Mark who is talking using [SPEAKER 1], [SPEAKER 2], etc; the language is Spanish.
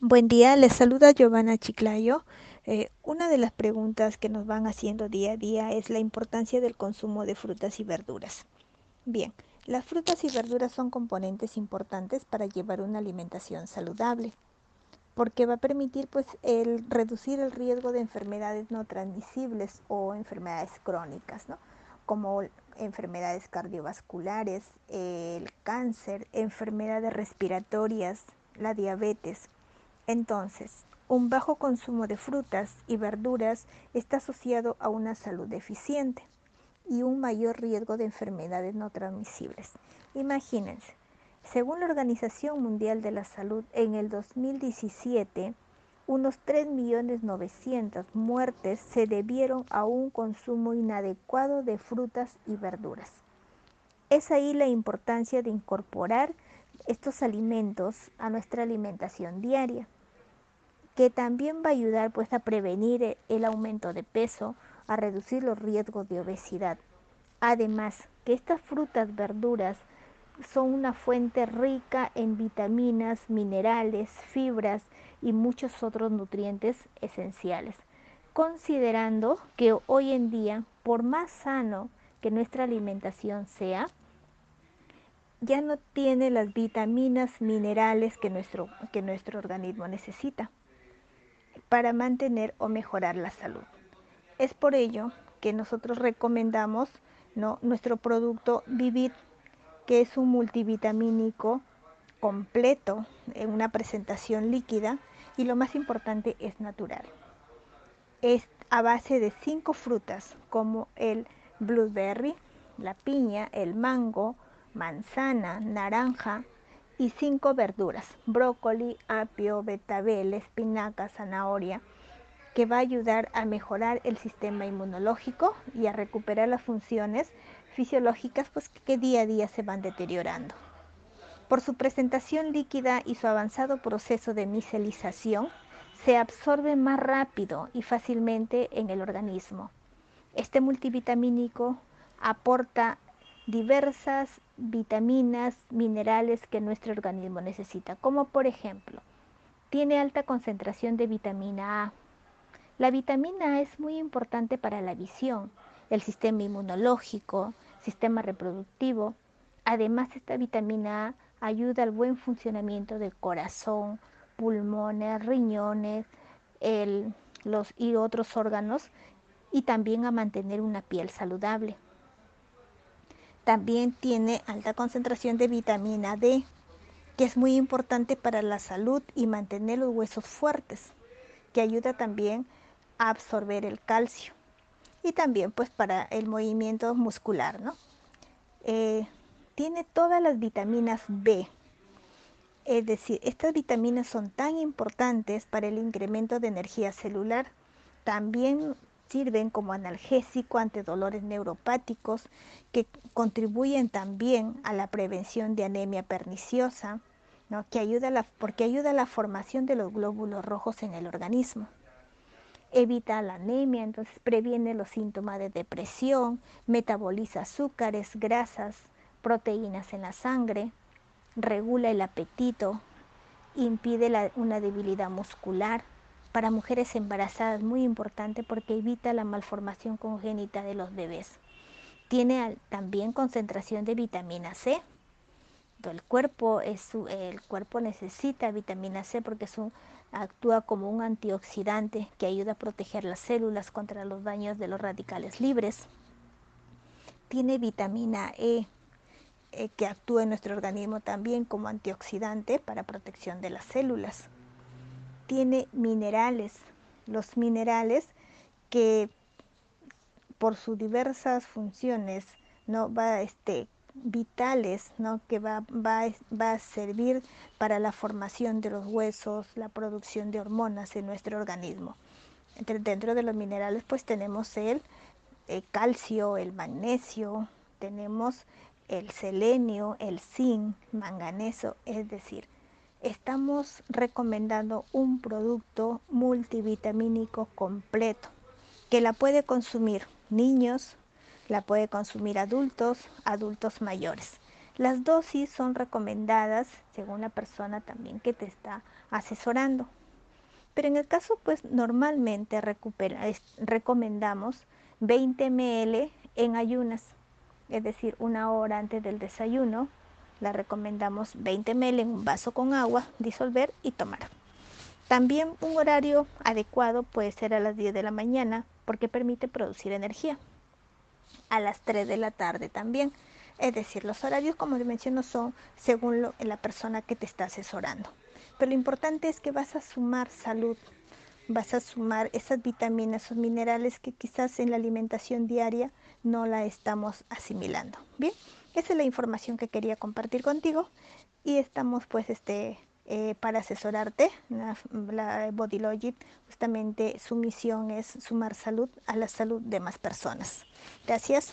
[SPEAKER 1] Buen día, les saluda Giovanna Chiclayo. Eh, una de las preguntas que nos van haciendo día a día es la importancia del consumo de frutas y verduras. Bien, las frutas y verduras son componentes importantes para llevar una alimentación saludable, porque va a permitir pues el reducir el riesgo de enfermedades no transmisibles o enfermedades crónicas, ¿no? como enfermedades cardiovasculares, el cáncer, enfermedades respiratorias, la diabetes entonces, un bajo consumo de frutas y verduras está asociado a una salud deficiente y un mayor riesgo de enfermedades no transmisibles. Imagínense, según la Organización Mundial de la Salud, en el 2017, unos 3.900.000 muertes se debieron a un consumo inadecuado de frutas y verduras. Es ahí la importancia de incorporar estos alimentos a nuestra alimentación diaria que también va a ayudar pues a prevenir e, el aumento de peso, a reducir los riesgos de obesidad. Además, que estas frutas, verduras son una fuente rica en vitaminas, minerales, fibras y muchos otros nutrientes esenciales. Considerando que hoy en día, por más sano que nuestra alimentación sea, ya no tiene las vitaminas, minerales que nuestro, que nuestro organismo necesita para mantener o mejorar la salud. Es por ello que nosotros recomendamos nuestro producto Vivir, que es un multivitamínico completo en una presentación líquida y lo más importante es natural. Es a base de cinco frutas como el blueberry, la piña, el mango, manzana, naranja, y cinco verduras, brócoli, apio, betabel, espinaca, zanahoria, que va a ayudar a mejorar el sistema inmunológico y a recuperar las funciones fisiológicas pues, que día a día se van deteriorando. Por su presentación líquida y su avanzado proceso de micelización, se absorbe más rápido y fácilmente en el organismo. Este multivitamínico aporta diversas vitaminas, minerales que nuestro organismo necesita, como por ejemplo, tiene alta concentración de vitamina A. La vitamina A es muy importante para la visión, el sistema inmunológico, sistema reproductivo. Además, esta vitamina A ayuda al buen funcionamiento del corazón, pulmones, riñones los, y otros órganos y también a mantener una piel saludable. También tiene alta concentración de vitamina D, que es muy importante para la salud y mantener los huesos fuertes, que ayuda también a absorber el calcio y también pues para el movimiento muscular, ¿no? Eh, tiene todas las vitaminas B, es decir, estas vitaminas son tan importantes para el incremento de energía celular. También sirven como analgésico ante dolores neuropáticos que contribuyen también a la prevención de anemia perniciosa, ¿no? que ayuda la, porque ayuda a la formación de los glóbulos rojos en el organismo. Evita la anemia, entonces previene los síntomas de depresión, metaboliza azúcares, grasas, proteínas en la sangre, regula el apetito, impide una debilidad muscular, para mujeres embarazadas muy importante porque evita la malformación congénita de los bebés. Tiene también concentración de vitamina C. El cuerpo, necesita vitamina C porque actúa como un antioxidante que ayuda a proteger las células contra los daños de los radicales libres. Tiene vitamina E, eh, que actúa en nuestro organismo también como antioxidante para protección de las células tiene minerales, los minerales que por sus diversas funciones no va este vitales ¿no? que va, va, va, a servir para la formación de los huesos, la producción de hormonas en nuestro organismo. dentro de los minerales pues tenemos el, el calcio, el magnesio, tenemos el selenio, el zinc, manganeso, es decir, estamos recomendando un producto multivitamínico completo que la puede consumir niños, la puede consumir adultos, adultos mayores. Las dosis son recomendadas según la persona también que te está asesorando. Pero en el caso, pues normalmente recomendamos 20 ml en ayunas, es decir, una hora antes del desayuno. La recomendamos 20 ml en un vaso con agua, disolver y tomar. También un horario adecuado puede ser a las 10 de la mañana porque permite producir energía. A las 3 de la tarde también. Es decir, los horarios, como les menciono, son según la persona que te está asesorando. Pero lo importante es que vas a sumar salud, vas a sumar esas vitaminas, esos minerales que quizás en la alimentación diaria no la estamos asimilando. Bien, esa es la información que quería compartir contigo y estamos pues este eh, para asesorarte. La, la justamente su misión es sumar salud a la salud de más personas. Gracias.